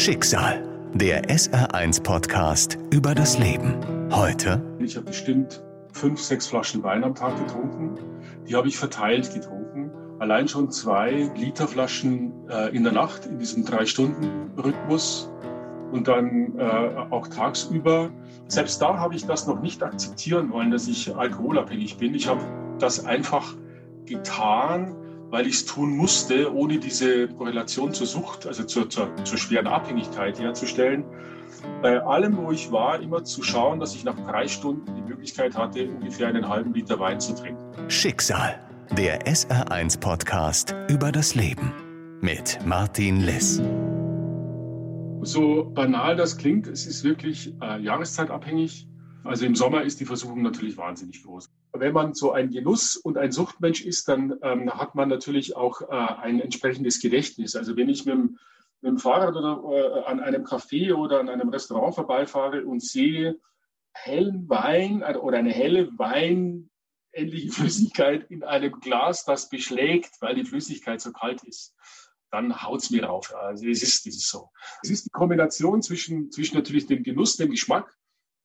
Schicksal. Der SR1-Podcast über das Leben. Heute. Ich habe bestimmt fünf, sechs Flaschen Wein am Tag getrunken. Die habe ich verteilt getrunken. Allein schon zwei Literflaschen äh, in der Nacht in diesem Drei-Stunden-Rhythmus und dann äh, auch tagsüber. Selbst da habe ich das noch nicht akzeptieren wollen, dass ich alkoholabhängig bin. Ich habe das einfach getan, weil ich es tun musste, ohne diese Korrelation zur Sucht, also zur, zur, zur schweren Abhängigkeit herzustellen. Bei allem, wo ich war, immer zu schauen, dass ich nach drei Stunden die Möglichkeit hatte, ungefähr einen halben Liter Wein zu trinken. Schicksal, der SR1-Podcast über das Leben mit Martin Liss. So banal das klingt, es ist wirklich äh, jahreszeitabhängig. Also im Sommer ist die Versuchung natürlich wahnsinnig groß wenn man so ein Genuss- und ein Suchtmensch ist, dann ähm, hat man natürlich auch äh, ein entsprechendes Gedächtnis. Also wenn ich mit dem, mit dem Fahrrad oder äh, an einem Café oder an einem Restaurant vorbeifahre und sehe hellen Wein oder eine helle weinähnliche Flüssigkeit in einem Glas, das beschlägt, weil die Flüssigkeit so kalt ist, dann haut's mir rauf. Also es ist, es ist so. Es ist die Kombination zwischen, zwischen natürlich dem Genuss, dem Geschmack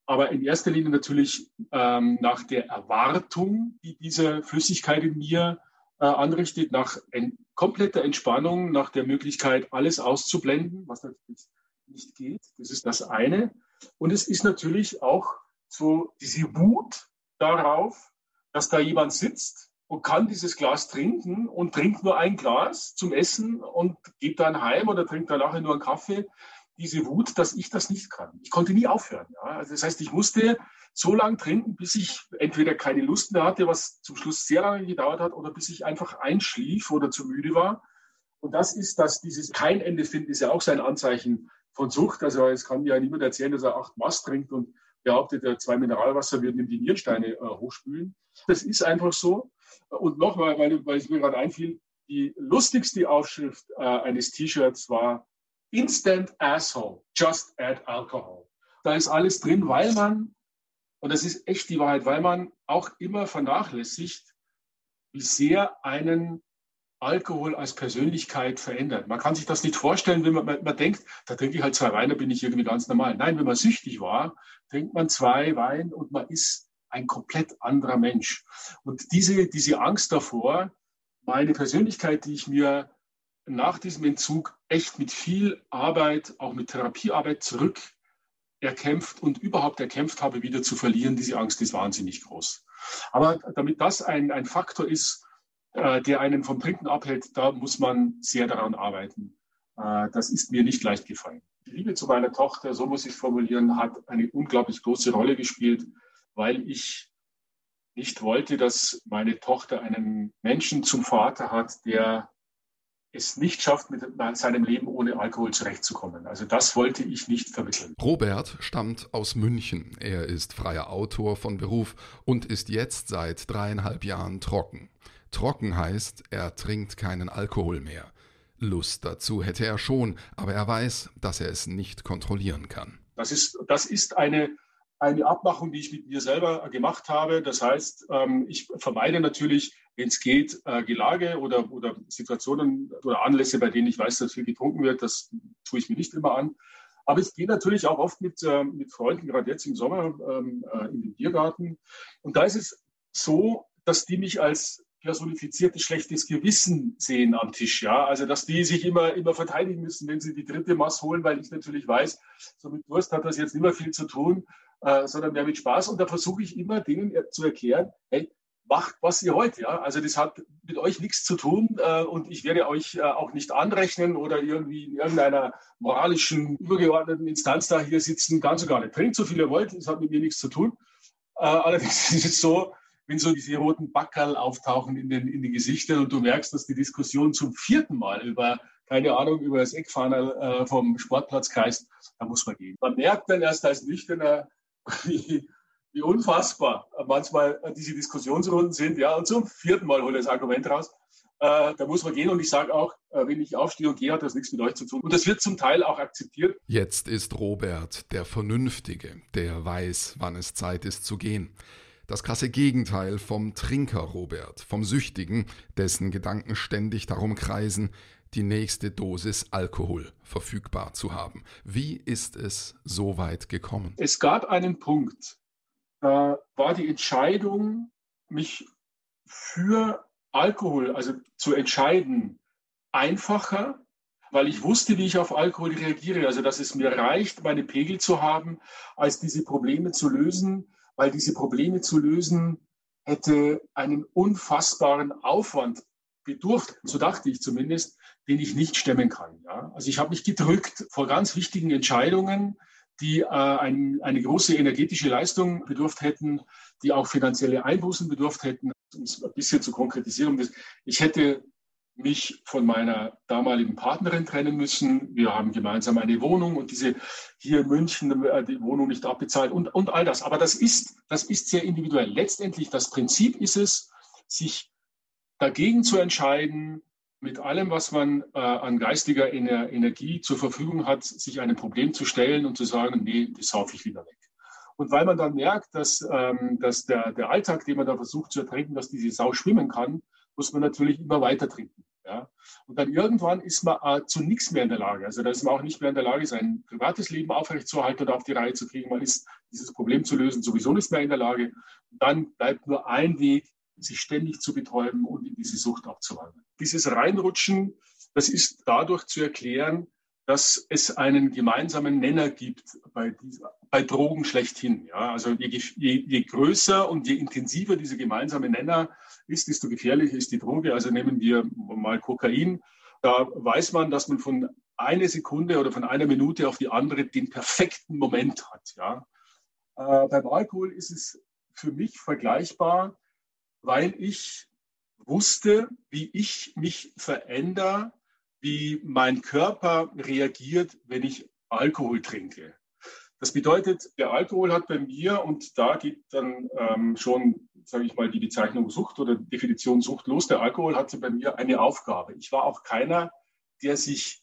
aber in erster Linie natürlich ähm, nach der Erwartung, die diese Flüssigkeit in mir äh, anrichtet, nach en kompletter Entspannung, nach der Möglichkeit, alles auszublenden, was natürlich nicht geht. Das ist das eine. Und es ist natürlich auch so diese Wut darauf, dass da jemand sitzt und kann dieses Glas trinken und trinkt nur ein Glas zum Essen und geht dann heim oder trinkt dann nachher nur einen Kaffee diese Wut, dass ich das nicht kann. Ich konnte nie aufhören. Ja. Also das heißt, ich musste so lange trinken, bis ich entweder keine Lust mehr hatte, was zum Schluss sehr lange gedauert hat, oder bis ich einfach einschlief oder zu müde war. Und das ist, dass dieses kein Ende finden, ist ja auch sein Anzeichen von Sucht. Also es kann ja niemand erzählen, dass er acht Maß trinkt und behauptet, er zwei Mineralwasser würden ihm die Nierensteine äh, hochspülen. Das ist einfach so. Und nochmal, weil, weil es mir gerade einfiel, die lustigste Aufschrift äh, eines T-Shirts war Instant Asshole, just add alcohol. Da ist alles drin, weil man, und das ist echt die Wahrheit, weil man auch immer vernachlässigt, wie sehr einen Alkohol als Persönlichkeit verändert. Man kann sich das nicht vorstellen, wenn man, man, man denkt, da trinke ich halt zwei Weine, bin ich irgendwie ganz normal. Nein, wenn man süchtig war, trinkt man zwei Wein und man ist ein komplett anderer Mensch. Und diese, diese Angst davor, meine Persönlichkeit, die ich mir nach diesem Entzug echt mit viel Arbeit, auch mit Therapiearbeit zurück erkämpft und überhaupt erkämpft habe, wieder zu verlieren. Diese Angst ist wahnsinnig groß. Aber damit das ein, ein Faktor ist, äh, der einen vom Trinken abhält, da muss man sehr daran arbeiten. Äh, das ist mir nicht leicht gefallen. Die Liebe zu meiner Tochter, so muss ich formulieren, hat eine unglaublich große Rolle gespielt, weil ich nicht wollte, dass meine Tochter einen Menschen zum Vater hat, der es nicht schafft, mit seinem Leben ohne Alkohol zurechtzukommen. Also das wollte ich nicht vermitteln. Robert stammt aus München. Er ist freier Autor von Beruf und ist jetzt seit dreieinhalb Jahren trocken. Trocken heißt, er trinkt keinen Alkohol mehr. Lust dazu hätte er schon, aber er weiß, dass er es nicht kontrollieren kann. Das ist, das ist eine eine Abmachung, die ich mit mir selber gemacht habe. Das heißt, ähm, ich vermeide natürlich, wenn es geht, äh, Gelage oder, oder Situationen oder Anlässe, bei denen ich weiß, dass viel getrunken wird. Das tue ich mir nicht immer an. Aber ich gehe natürlich auch oft mit, äh, mit Freunden, gerade jetzt im Sommer, ähm, äh, in den Biergarten. Und da ist es so, dass die mich als personifiziertes schlechtes Gewissen sehen am Tisch, ja. Also, dass die sich immer, immer verteidigen müssen, wenn sie die dritte Maß holen, weil ich natürlich weiß, so mit Durst hat das jetzt nicht mehr viel zu tun äh, sondern mehr mit Spaß. Und da versuche ich immer denen zu erklären, hey, macht, was ihr wollt. Ja? Also das hat mit euch nichts zu tun äh, und ich werde euch äh, auch nicht anrechnen oder irgendwie in irgendeiner moralischen, übergeordneten Instanz da hier sitzen. Ganz und gar nicht. Trinkt so viel ihr wollt, das hat mit mir nichts zu tun. Äh, allerdings ist es so, wenn so diese roten Backerl auftauchen in den, in den Gesichtern und du merkst, dass die Diskussion zum vierten Mal über, keine Ahnung, über das Eckfahner äh, vom Sportplatz kreist, da muss man gehen. Man merkt dann erst als nüchterner wie, wie unfassbar manchmal diese Diskussionsrunden sind. Ja, und zum vierten Mal hole ich das Argument raus. Äh, da muss man gehen und ich sage auch, äh, wenn ich aufstehe und gehe, hat das nichts mit euch zu tun. Und das wird zum Teil auch akzeptiert. Jetzt ist Robert der Vernünftige, der weiß, wann es Zeit ist zu gehen. Das krasse Gegenteil vom Trinker Robert, vom Süchtigen, dessen Gedanken ständig darum kreisen, die nächste Dosis Alkohol verfügbar zu haben. Wie ist es so weit gekommen? Es gab einen Punkt, war die Entscheidung, mich für Alkohol, also zu entscheiden, einfacher, weil ich wusste, wie ich auf Alkohol reagiere. Also, dass es mir reicht, meine Pegel zu haben, als diese Probleme zu lösen, weil diese Probleme zu lösen hätte einen unfassbaren Aufwand bedurft, so dachte ich zumindest, den ich nicht stemmen kann. Ja? Also ich habe mich gedrückt vor ganz wichtigen Entscheidungen, die äh, ein, eine große energetische Leistung bedurft hätten, die auch finanzielle Einbußen bedurft hätten. Um es ein bisschen zu konkretisieren, ich hätte mich von meiner damaligen Partnerin trennen müssen. Wir haben gemeinsam eine Wohnung und diese hier in München äh, die Wohnung nicht abbezahlt und, und all das. Aber das ist, das ist sehr individuell. Letztendlich das Prinzip ist es, sich dagegen zu entscheiden, mit allem, was man äh, an geistiger Ener Energie zur Verfügung hat, sich einem Problem zu stellen und zu sagen, nee, das saufe ich wieder weg. Und weil man dann merkt, dass, ähm, dass der, der Alltag, den man da versucht zu ertrinken, dass diese Sau schwimmen kann, muss man natürlich immer weiter trinken. Ja? Und dann irgendwann ist man äh, zu nichts mehr in der Lage. Also da ist man auch nicht mehr in der Lage, sein privates Leben aufrechtzuerhalten oder auf die Reihe zu kriegen. Man ist dieses Problem zu lösen sowieso nicht mehr in der Lage. Und dann bleibt nur ein Weg, sich ständig zu betäuben und in diese Sucht abzuwandern. Dieses Reinrutschen, das ist dadurch zu erklären, dass es einen gemeinsamen Nenner gibt bei, dieser, bei Drogen schlechthin. Ja, also je, je, je größer und je intensiver dieser gemeinsame Nenner ist, desto gefährlicher ist die Droge. Also nehmen wir mal Kokain. Da weiß man, dass man von einer Sekunde oder von einer Minute auf die andere den perfekten Moment hat. Ja. Äh, beim Alkohol ist es für mich vergleichbar, weil ich wusste, wie ich mich verändere, wie mein Körper reagiert, wenn ich Alkohol trinke. Das bedeutet, der Alkohol hat bei mir, und da geht dann ähm, schon, sage ich mal, die Bezeichnung Sucht oder Definition Sucht los, der Alkohol hatte bei mir eine Aufgabe. Ich war auch keiner, der sich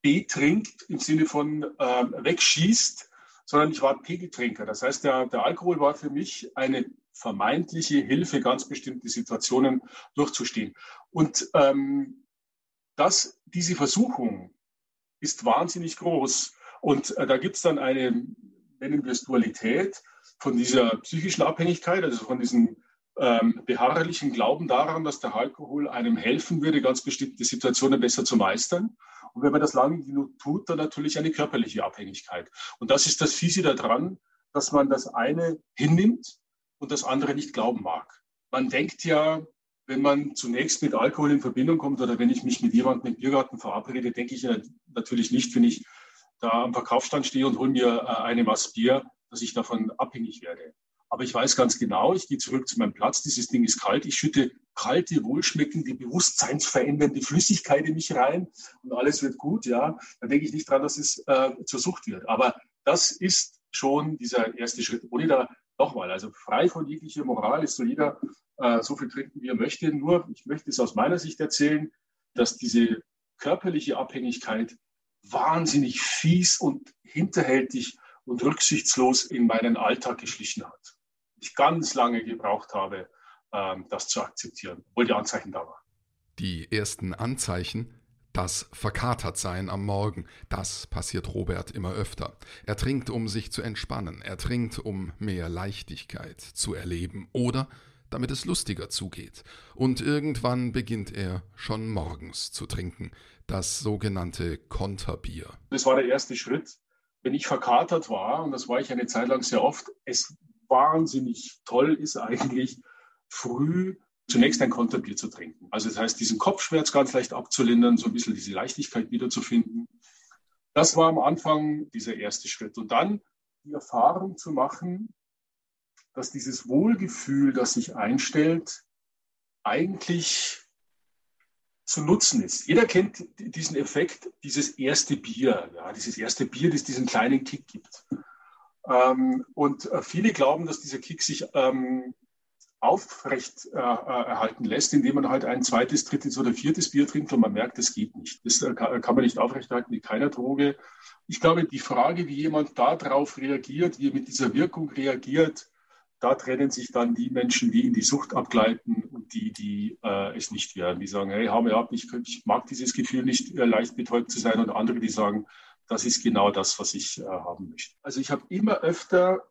betrinkt im Sinne von ähm, wegschießt, sondern ich war Pegeltrinker. Das heißt, der, der Alkohol war für mich eine vermeintliche Hilfe, ganz bestimmte Situationen durchzustehen. Und ähm, das, diese Versuchung ist wahnsinnig groß. Und äh, da gibt es dann eine, nennen wir es Dualität, von dieser psychischen Abhängigkeit, also von diesem ähm, beharrlichen Glauben daran, dass der Alkohol einem helfen würde, ganz bestimmte Situationen besser zu meistern. Und wenn man das lange genug tut, dann natürlich eine körperliche Abhängigkeit. Und das ist das Fiese daran, dass man das eine hinnimmt und das andere nicht glauben mag. Man denkt ja, wenn man zunächst mit Alkohol in Verbindung kommt oder wenn ich mich mit jemandem im Biergarten verabrede, denke ich natürlich nicht, wenn ich da am Verkaufsstand stehe und hole mir äh, eine Maß Bier, dass ich davon abhängig werde. Aber ich weiß ganz genau, ich gehe zurück zu meinem Platz, dieses Ding ist kalt, ich schütte kalte, wohlschmeckende, bewusstseinsverändernde Flüssigkeit in mich rein und alles wird gut, ja. Da denke ich nicht dran, dass es äh, zur Sucht wird. Aber das ist schon dieser erste Schritt, ohne da nochmal, also frei von jeglicher Moral ist so jeder äh, so viel trinken, wie er möchte. Nur, ich möchte es aus meiner Sicht erzählen, dass diese körperliche Abhängigkeit wahnsinnig fies und hinterhältig und rücksichtslos in meinen Alltag geschlichen hat. Ich ganz lange gebraucht habe, ähm, das zu akzeptieren, obwohl die Anzeichen da waren. Die ersten Anzeichen das Verkatertsein am Morgen, das passiert Robert immer öfter. Er trinkt, um sich zu entspannen, er trinkt, um mehr Leichtigkeit zu erleben oder damit es lustiger zugeht. Und irgendwann beginnt er schon morgens zu trinken, das sogenannte Konterbier. Das war der erste Schritt. Wenn ich verkatert war, und das war ich eine Zeit lang sehr oft, es wahnsinnig toll ist eigentlich, früh zunächst ein Konterbier zu trinken. Also das heißt, diesen Kopfschmerz ganz leicht abzulindern, so ein bisschen diese Leichtigkeit wiederzufinden. Das war am Anfang dieser erste Schritt. Und dann die Erfahrung zu machen, dass dieses Wohlgefühl, das sich einstellt, eigentlich zu nutzen ist. Jeder kennt diesen Effekt, dieses erste Bier, ja, dieses erste Bier, das diesen kleinen Kick gibt. Ähm, und äh, viele glauben, dass dieser Kick sich ähm, aufrecht äh, äh, erhalten lässt, indem man halt ein zweites, drittes oder viertes Bier trinkt und man merkt, das geht nicht. Das äh, kann man nicht aufrechterhalten mit keiner Droge. Ich glaube, die Frage, wie jemand darauf reagiert, wie er mit dieser Wirkung reagiert, da trennen sich dann die Menschen, die in die Sucht abgleiten und die, die äh, es nicht werden. Die sagen, hey, hau mir ab, ich, ich mag dieses Gefühl nicht, äh, leicht betäubt zu sein. Und andere, die sagen, das ist genau das, was ich äh, haben möchte. Also ich habe immer öfter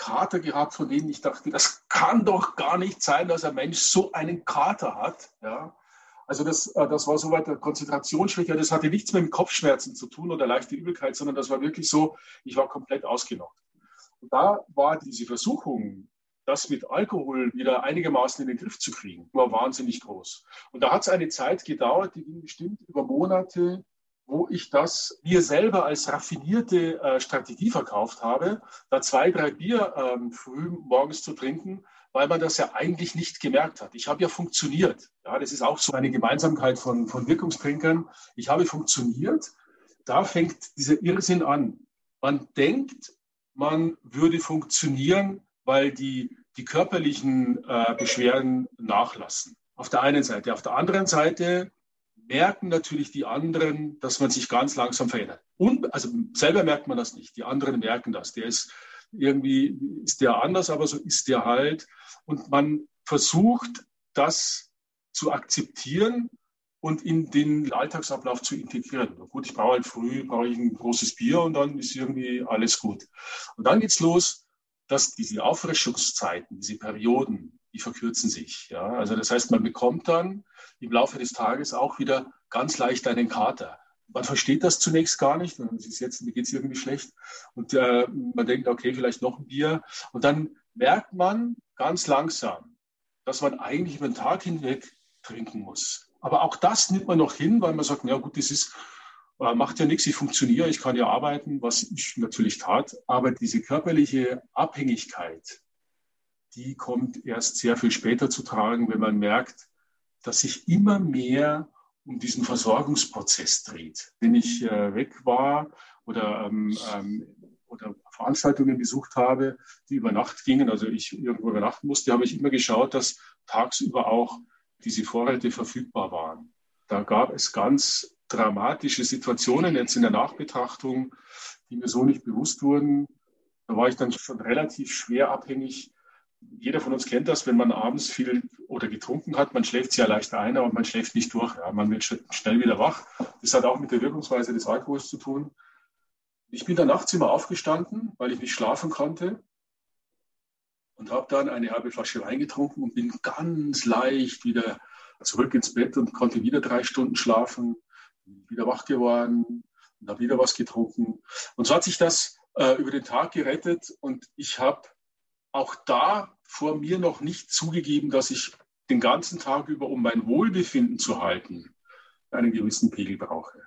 Kater gehabt, von denen ich dachte, das kann doch gar nicht sein, dass ein Mensch so einen Kater hat. Ja? Also das, äh, das war soweit der Konzentrationsschwäche. Das hatte nichts mit Kopfschmerzen zu tun oder leichte Übelkeit, sondern das war wirklich so, ich war komplett ausgenockt. Und da war diese Versuchung, das mit Alkohol wieder einigermaßen in den Griff zu kriegen, war wahnsinnig groß. Und da hat es eine Zeit gedauert, die ging bestimmt über Monate, wo ich das mir selber als raffinierte äh, Strategie verkauft habe, da zwei, drei Bier ähm, früh morgens zu trinken, weil man das ja eigentlich nicht gemerkt hat. Ich habe ja funktioniert. Ja, das ist auch so eine Gemeinsamkeit von, von Wirkungstrinkern. Ich habe funktioniert. Da fängt dieser Irrsinn an. Man denkt, man würde funktionieren, weil die, die körperlichen äh, Beschwerden nachlassen. Auf der einen Seite. Auf der anderen Seite merken natürlich die anderen, dass man sich ganz langsam verändert. Und, also selber merkt man das nicht. Die anderen merken das. Der ist irgendwie, ist der anders, aber so ist der halt. Und man versucht, das zu akzeptieren und in den Alltagsablauf zu integrieren. Gut, ich brauche halt früh, brauche ich ein großes Bier und dann ist irgendwie alles gut. Und dann geht's los, dass diese Auffrischungszeiten, diese Perioden, die verkürzen sich. Ja? Also das heißt, man bekommt dann im Laufe des Tages auch wieder ganz leicht einen Kater. Man versteht das zunächst gar nicht. Man ist jetzt, mir geht es irgendwie schlecht. Und äh, man denkt, okay, vielleicht noch ein Bier. Und dann merkt man ganz langsam, dass man eigentlich über den Tag hinweg trinken muss. Aber auch das nimmt man noch hin, weil man sagt, ja gut, das ist, äh, macht ja nichts, ich funktioniere, ich kann ja arbeiten, was ich natürlich tat. Aber diese körperliche Abhängigkeit, die kommt erst sehr viel später zu tragen, wenn man merkt, dass sich immer mehr um diesen Versorgungsprozess dreht. Wenn ich äh, weg war oder, ähm, ähm, oder Veranstaltungen besucht habe, die über Nacht gingen, also ich irgendwo übernachten musste, habe ich immer geschaut, dass tagsüber auch diese Vorräte verfügbar waren. Da gab es ganz dramatische Situationen jetzt in der Nachbetrachtung, die mir so nicht bewusst wurden. Da war ich dann schon relativ schwer abhängig jeder von uns kennt das, wenn man abends viel oder getrunken hat, man schläft sehr leicht ein, aber man schläft nicht durch. Ja. Man wird schnell wieder wach. Das hat auch mit der Wirkungsweise des Alkohols zu tun. Ich bin dann nachts immer aufgestanden, weil ich nicht schlafen konnte und habe dann eine halbe Flasche Wein getrunken und bin ganz leicht wieder zurück ins Bett und konnte wieder drei Stunden schlafen, wieder wach geworden und habe wieder was getrunken. Und so hat sich das äh, über den Tag gerettet und ich habe auch da vor mir noch nicht zugegeben, dass ich den ganzen Tag über, um mein Wohlbefinden zu halten, einen gewissen Pegel brauche.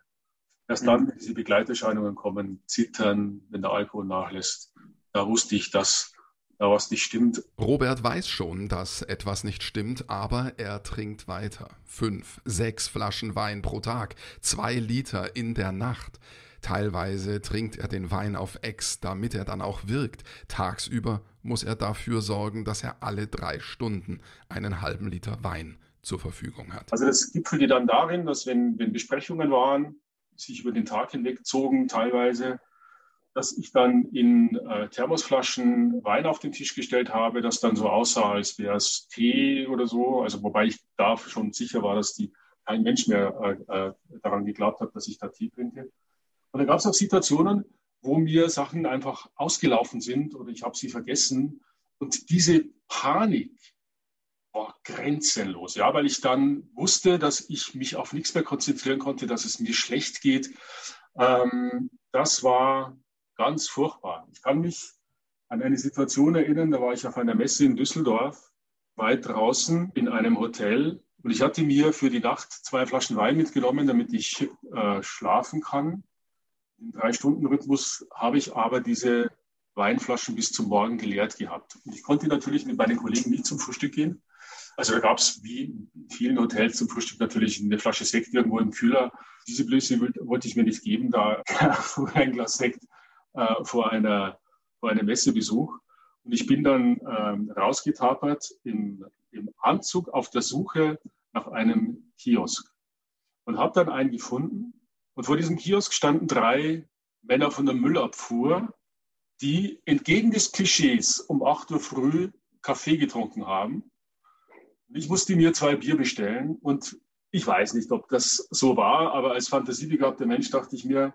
Erst dann, mhm. wenn diese Begleiterscheinungen kommen, zittern, wenn der Alkohol nachlässt, da wusste ich, dass da was nicht stimmt. Robert weiß schon, dass etwas nicht stimmt, aber er trinkt weiter. Fünf, sechs Flaschen Wein pro Tag, zwei Liter in der Nacht. Teilweise trinkt er den Wein auf Ex, damit er dann auch wirkt. Tagsüber muss er dafür sorgen, dass er alle drei Stunden einen halben Liter Wein zur Verfügung hat. Also das gipfelte dann darin, dass wenn, wenn Besprechungen waren, sich über den Tag hinweg zogen teilweise, dass ich dann in äh, Thermosflaschen Wein auf den Tisch gestellt habe, das dann so aussah, als wäre es Tee oder so. Also wobei ich da schon sicher war, dass die kein Mensch mehr äh, äh daran geglaubt hat, dass ich da Tee trinke. Und da gab es auch Situationen, wo mir Sachen einfach ausgelaufen sind oder ich habe sie vergessen. Und diese Panik war grenzenlos, ja, weil ich dann wusste, dass ich mich auf nichts mehr konzentrieren konnte, dass es mir schlecht geht. Ähm, das war ganz furchtbar. Ich kann mich an eine Situation erinnern, da war ich auf einer Messe in Düsseldorf, weit draußen in einem Hotel. Und ich hatte mir für die Nacht zwei Flaschen Wein mitgenommen, damit ich äh, schlafen kann. Im Drei-Stunden-Rhythmus habe ich aber diese Weinflaschen bis zum Morgen geleert gehabt. Und ich konnte natürlich mit meinen Kollegen nicht zum Frühstück gehen. Also da gab es wie in vielen Hotels zum Frühstück natürlich eine Flasche Sekt irgendwo im Kühler. Diese Blöße wollte ich mir nicht geben, da ein Glas Sekt äh, vor, einer, vor einem Messebesuch. Und ich bin dann ähm, rausgetapert im, im Anzug auf der Suche nach einem Kiosk und habe dann einen gefunden, und vor diesem Kiosk standen drei Männer von der Müllabfuhr die entgegen des Klischees um 8 Uhr früh Kaffee getrunken haben. Ich musste mir zwei Bier bestellen und ich weiß nicht, ob das so war, aber als fantasiebegabter Mensch dachte ich mir,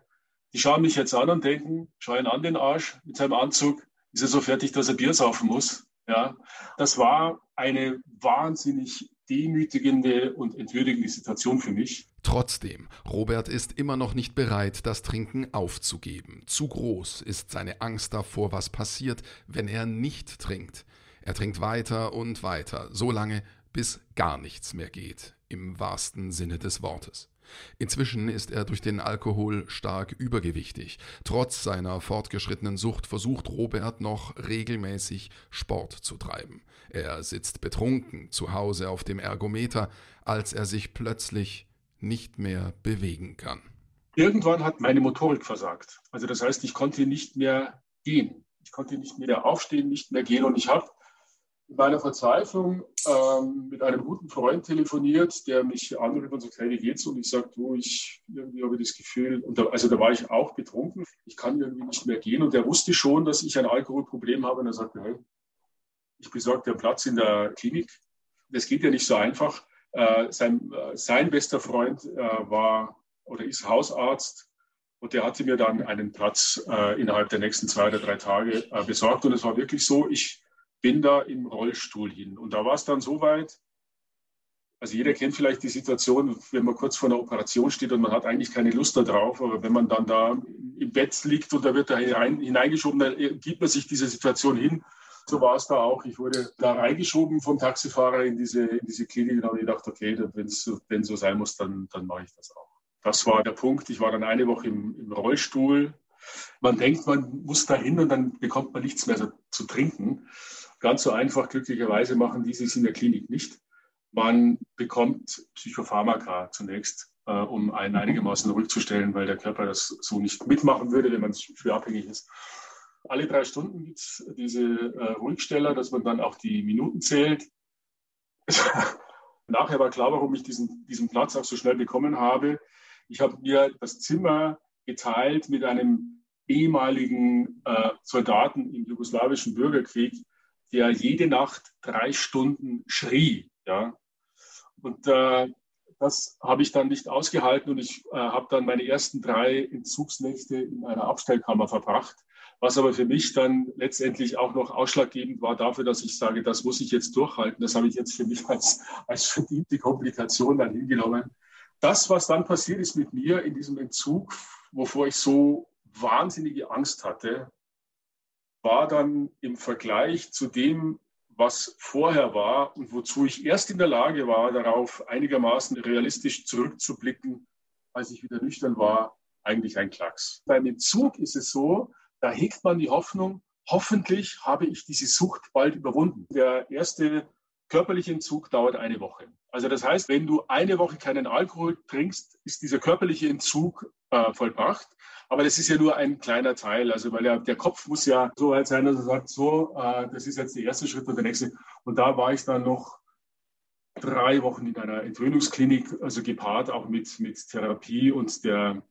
die schauen mich jetzt an und denken, schauen an den Arsch mit seinem Anzug, ist er so fertig, dass er Bier saufen muss. Ja, das war eine wahnsinnig demütigende und entwürdigende Situation für mich. Trotzdem, Robert ist immer noch nicht bereit, das Trinken aufzugeben. Zu groß ist seine Angst davor, was passiert, wenn er nicht trinkt. Er trinkt weiter und weiter, so lange, bis gar nichts mehr geht, im wahrsten Sinne des Wortes. Inzwischen ist er durch den Alkohol stark übergewichtig. Trotz seiner fortgeschrittenen Sucht versucht Robert noch regelmäßig Sport zu treiben. Er sitzt betrunken zu Hause auf dem Ergometer, als er sich plötzlich nicht mehr bewegen kann. Irgendwann hat meine Motorik versagt. Also das heißt, ich konnte nicht mehr gehen. Ich konnte nicht mehr aufstehen, nicht mehr gehen. Und ich habe in meiner Verzweiflung ähm, mit einem guten Freund telefoniert, der mich anruft und sagt, hey, wie geht's? Und ich sage, du, ich irgendwie habe das Gefühl, da, also da war ich auch betrunken, ich kann irgendwie nicht mehr gehen. Und der wusste schon, dass ich ein Alkoholproblem habe. Und er sagte, hey, ich besorge dir Platz in der Klinik. Das geht ja nicht so einfach. Äh, sein, äh, sein bester Freund äh, war oder ist Hausarzt und der hatte mir dann einen Platz äh, innerhalb der nächsten zwei oder drei Tage äh, besorgt. Und es war wirklich so, ich bin da im Rollstuhl hin. Und da war es dann so weit, also jeder kennt vielleicht die Situation, wenn man kurz vor einer Operation steht und man hat eigentlich keine Lust darauf, aber wenn man dann da im Bett liegt und da wird da hinein, hineingeschoben, dann gibt man sich diese Situation hin. So war es da auch. Ich wurde da reingeschoben vom Taxifahrer in diese, in diese Klinik und habe gedacht, okay, wenn es so, sein muss, dann, dann mache ich das auch. Das war der Punkt. Ich war dann eine Woche im, im Rollstuhl. Man denkt, man muss da hin und dann bekommt man nichts mehr zu trinken. Ganz so einfach, glücklicherweise, machen die es in der Klinik nicht. Man bekommt Psychopharmaka zunächst, äh, um einen einigermaßen rückzustellen, weil der Körper das so nicht mitmachen würde, wenn man schwer abhängig ist. Alle drei Stunden gibt es diese äh, Ruhigsteller, dass man dann auch die Minuten zählt. Nachher war klar, warum ich diesen, diesen Platz auch so schnell bekommen habe. Ich habe mir das Zimmer geteilt mit einem ehemaligen äh, Soldaten im jugoslawischen Bürgerkrieg, der jede Nacht drei Stunden schrie. Ja? Und äh, das habe ich dann nicht ausgehalten und ich äh, habe dann meine ersten drei Entzugsnächte in einer Abstellkammer verbracht, was aber für mich dann letztendlich auch noch ausschlaggebend war dafür, dass ich sage, das muss ich jetzt durchhalten. Das habe ich jetzt für mich als, als verdiente Komplikation dann hingenommen. Das, was dann passiert ist mit mir in diesem Entzug, wovor ich so wahnsinnige Angst hatte, war dann im Vergleich zu dem, was vorher war und wozu ich erst in der Lage war, darauf einigermaßen realistisch zurückzublicken, als ich wieder nüchtern war, eigentlich ein Klacks. Beim Entzug ist es so, da hegt man die Hoffnung, hoffentlich habe ich diese Sucht bald überwunden. Der erste körperliche Entzug dauert eine Woche. Also das heißt, wenn du eine Woche keinen Alkohol trinkst, ist dieser körperliche Entzug äh, vollbracht. Aber das ist ja nur ein kleiner Teil. Also weil ja, der Kopf muss ja so weit sein, dass er sagt, so, äh, das ist jetzt der erste Schritt und der nächste. Und da war ich dann noch drei Wochen in einer Entwöhnungsklinik, also gepaart auch mit, mit Therapie und der,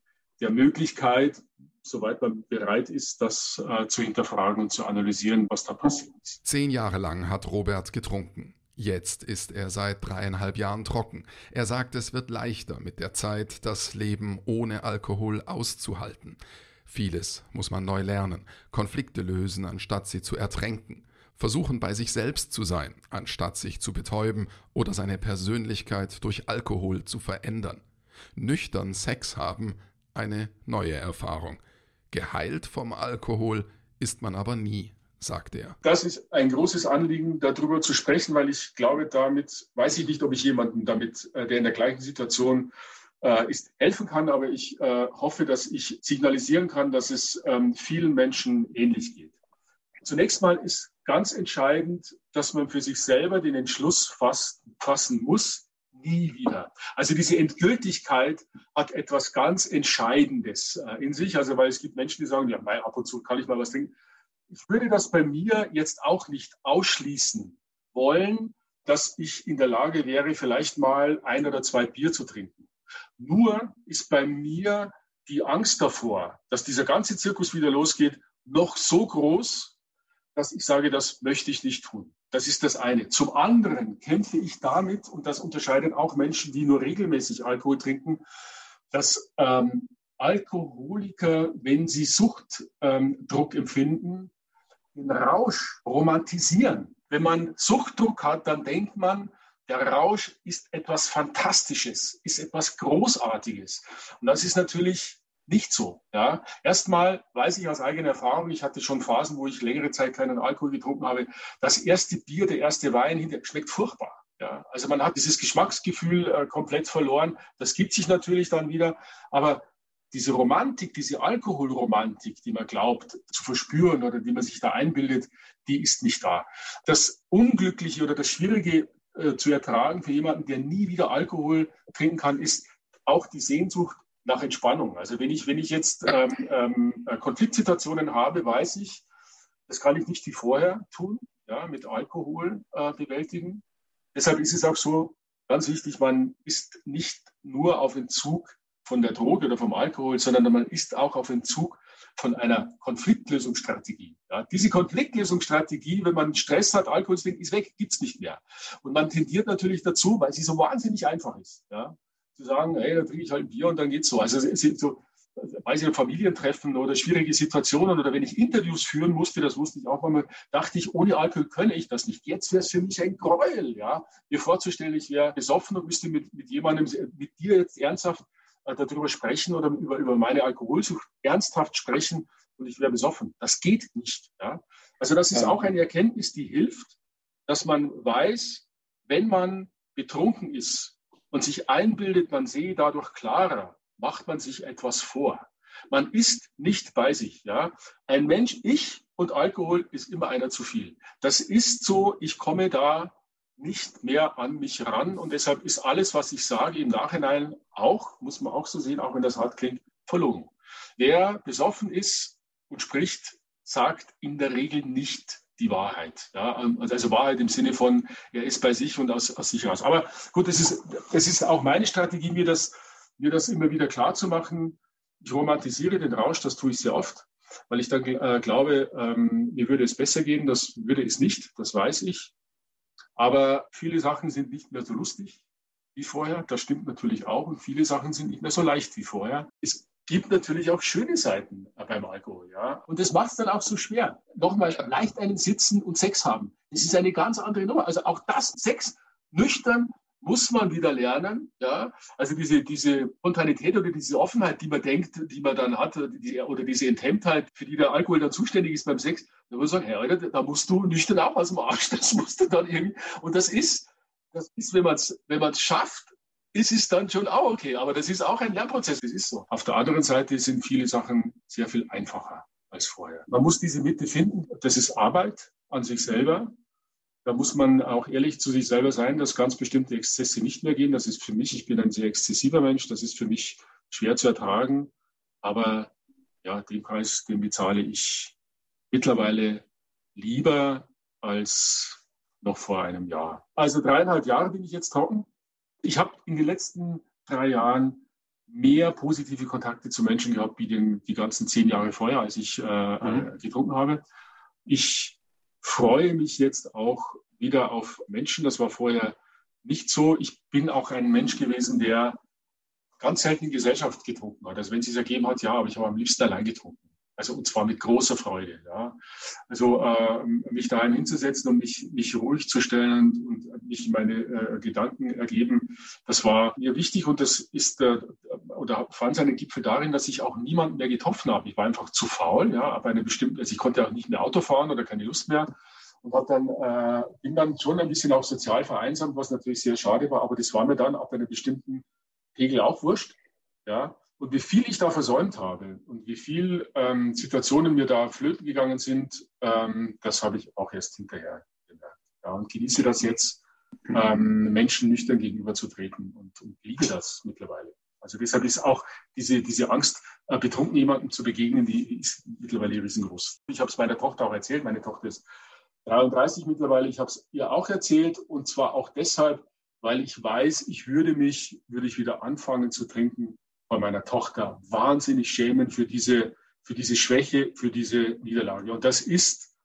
der Möglichkeit, soweit man bereit ist, das äh, zu hinterfragen und zu analysieren, was da passiert ist. Zehn Jahre lang hat Robert getrunken. Jetzt ist er seit dreieinhalb Jahren trocken. Er sagt, es wird leichter mit der Zeit, das Leben ohne Alkohol auszuhalten. Vieles muss man neu lernen, Konflikte lösen, anstatt sie zu ertränken, versuchen bei sich selbst zu sein, anstatt sich zu betäuben oder seine Persönlichkeit durch Alkohol zu verändern. Nüchtern Sex haben, eine neue Erfahrung. Geheilt vom Alkohol ist man aber nie sagt er. Das ist ein großes Anliegen, darüber zu sprechen, weil ich glaube, damit weiß ich nicht, ob ich jemanden damit, äh, der in der gleichen Situation äh, ist, helfen kann, aber ich äh, hoffe, dass ich signalisieren kann, dass es ähm, vielen Menschen ähnlich geht. Zunächst mal ist ganz entscheidend, dass man für sich selber den Entschluss fassen muss, nie wieder. Also diese Endgültigkeit hat etwas ganz Entscheidendes in sich. Also weil es gibt Menschen, die sagen, ja, ab und zu kann ich mal was trinken ich würde das bei mir jetzt auch nicht ausschließen wollen, dass ich in der Lage wäre, vielleicht mal ein oder zwei Bier zu trinken. Nur ist bei mir die Angst davor, dass dieser ganze Zirkus wieder losgeht, noch so groß, dass ich sage, das möchte ich nicht tun. Das ist das eine. Zum anderen kämpfe ich damit, und das unterscheidet auch Menschen, die nur regelmäßig Alkohol trinken, dass ähm, Alkoholiker, wenn sie Suchtdruck ähm, empfinden, den Rausch romantisieren. Wenn man Suchtdruck hat, dann denkt man, der Rausch ist etwas Fantastisches, ist etwas Großartiges. Und das ist natürlich nicht so. Ja. Erstmal weiß ich aus eigener Erfahrung, ich hatte schon Phasen, wo ich längere Zeit keinen Alkohol getrunken habe, das erste Bier, der erste Wein hinter, schmeckt furchtbar. Ja. Also man hat dieses Geschmacksgefühl äh, komplett verloren. Das gibt sich natürlich dann wieder. Aber diese Romantik, diese Alkoholromantik, die man glaubt zu verspüren oder die man sich da einbildet, die ist nicht da. Das Unglückliche oder das Schwierige äh, zu ertragen für jemanden, der nie wieder Alkohol trinken kann, ist auch die Sehnsucht nach Entspannung. Also wenn ich, wenn ich jetzt ähm, ähm, äh, Konfliktsituationen habe, weiß ich, das kann ich nicht wie vorher tun, ja, mit Alkohol äh, bewältigen. Deshalb ist es auch so ganz wichtig, man ist nicht nur auf Entzug von der Droge oder vom Alkohol, sondern man ist auch auf Entzug von einer Konfliktlösungsstrategie. Ja, diese Konfliktlösungsstrategie, wenn man Stress hat, Alkohol ist weg, gibt's nicht mehr. Und man tendiert natürlich dazu, weil sie so wahnsinnig einfach ist. Ja, zu sagen, hey, da trinke ich halt ein Bier und dann geht's so. Also es so, weiß ich, Familientreffen oder schwierige Situationen oder wenn ich Interviews führen musste, das wusste ich auch einmal, dachte ich, ohne Alkohol könne ich das nicht. Jetzt wäre es für mich ein Gräuel, ja, mir vorzustellen, ich wäre besoffen und müsste mit, mit jemandem, mit dir jetzt ernsthaft äh, darüber sprechen oder über, über meine Alkoholsucht ernsthaft sprechen und ich wäre besoffen. Das geht nicht, ja. Also das ist auch eine Erkenntnis, die hilft, dass man weiß, wenn man betrunken ist, und sich einbildet, man sehe dadurch klarer, macht man sich etwas vor. Man ist nicht bei sich. Ja? Ein Mensch, ich und Alkohol ist immer einer zu viel. Das ist so, ich komme da nicht mehr an mich ran und deshalb ist alles, was ich sage, im Nachhinein auch, muss man auch so sehen, auch wenn das hart klingt, verlogen. Wer besoffen ist und spricht, sagt in der Regel nicht die Wahrheit. Ja? Ähm, also, also Wahrheit im Sinne von, er ist bei sich und aus, aus sich heraus. Aber gut, es ist, es ist auch meine Strategie, mir das, mir das immer wieder klar zu machen. Ich romantisiere den Rausch, das tue ich sehr oft, weil ich dann äh, glaube, ähm, mir würde es besser gehen. Das würde es nicht, das weiß ich. Aber viele Sachen sind nicht mehr so lustig wie vorher. Das stimmt natürlich auch. Und viele Sachen sind nicht mehr so leicht wie vorher. Es gibt natürlich auch schöne Seiten beim Alkohol, ja. Und das macht es dann auch so schwer. Nochmal, leicht einen sitzen und Sex haben. Das ist eine ganz andere Nummer. Also auch das, Sex nüchtern muss man wieder lernen, ja. Also diese, diese Spontanität oder diese Offenheit, die man denkt, die man dann hat, oder diese Enthemmtheit, für die der Alkohol dann zuständig ist beim Sex, da muss man sagen, hey, da musst du nüchtern auch aus dem Arsch, das musst du dann irgendwie, und das ist, das ist, wenn man es wenn schafft, ist es dann schon auch okay. Aber das ist auch ein Lernprozess, das ist so. Auf der anderen Seite sind viele Sachen sehr viel einfacher als vorher. Man muss diese Mitte finden. Das ist Arbeit an sich selber. Da muss man auch ehrlich zu sich selber sein, dass ganz bestimmte Exzesse nicht mehr gehen. Das ist für mich, ich bin ein sehr exzessiver Mensch, das ist für mich schwer zu ertragen. Aber ja, den Preis, den bezahle ich mittlerweile lieber als noch vor einem Jahr. Also dreieinhalb Jahre bin ich jetzt trocken. Ich habe in den letzten drei Jahren mehr positive Kontakte zu Menschen gehabt, wie den, die ganzen zehn Jahre vorher, als ich äh, mhm. Äh, getrunken habe. Ich freue mich jetzt auch wieder auf Menschen. Das war vorher nicht so. Ich bin auch ein Mensch gewesen, der ganz selten Gesellschaft getrunken hat. Also wenn es sich ergeben hat, ja, aber ich habe am liebsten allein getrunken. Also und zwar mit großer Freude. Ja. Also äh, mich daheim hinzusetzen und mich, mich ruhig zu stellen und, und mich meine äh, Gedanken ergeben, das war mir wichtig und das ist äh, oder fand seinen Gipfel darin, dass ich auch niemanden mehr getroffen habe. Ich war einfach zu faul, ja, aber eine bestimmte, also ich konnte auch nicht mehr Auto fahren oder keine Lust mehr und hat dann äh, bin dann schon ein bisschen auch sozial vereinsamt, was natürlich sehr schade war, aber das war mir dann ab einer bestimmten Pegel auch wurscht. Ja, und wie viel ich da versäumt habe und wie viel ähm, Situationen mir da flöten gegangen sind, ähm, das habe ich auch erst hinterher gemerkt. Ja, und genieße das jetzt, ähm, Menschen nüchtern gegenüberzutreten und, und liebe das mittlerweile. Also deshalb ist auch diese, diese Angst, äh, betrunken jemandem zu begegnen, die ist mittlerweile riesengroß. Ich habe es meiner Tochter auch erzählt. Meine Tochter ist 33 mittlerweile. Ich habe es ihr auch erzählt und zwar auch deshalb, weil ich weiß, ich würde mich, würde ich wieder anfangen zu trinken, bei meiner Tochter wahnsinnig schämen für diese für diese Schwäche, für diese Niederlage. Und das ist,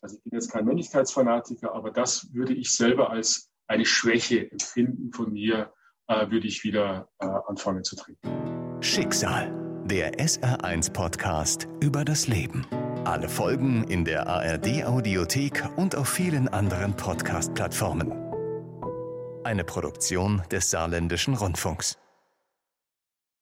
also ich bin jetzt kein Männlichkeitsfanatiker, aber das würde ich selber als eine Schwäche empfinden von mir, äh, würde ich wieder äh, anfangen zu trinken. Schicksal, der SR1 -Podcast über das Leben. Alle Folgen in der ARD-Audiothek und auf vielen anderen Podcast-Plattformen. Eine Produktion des Saarländischen Rundfunks.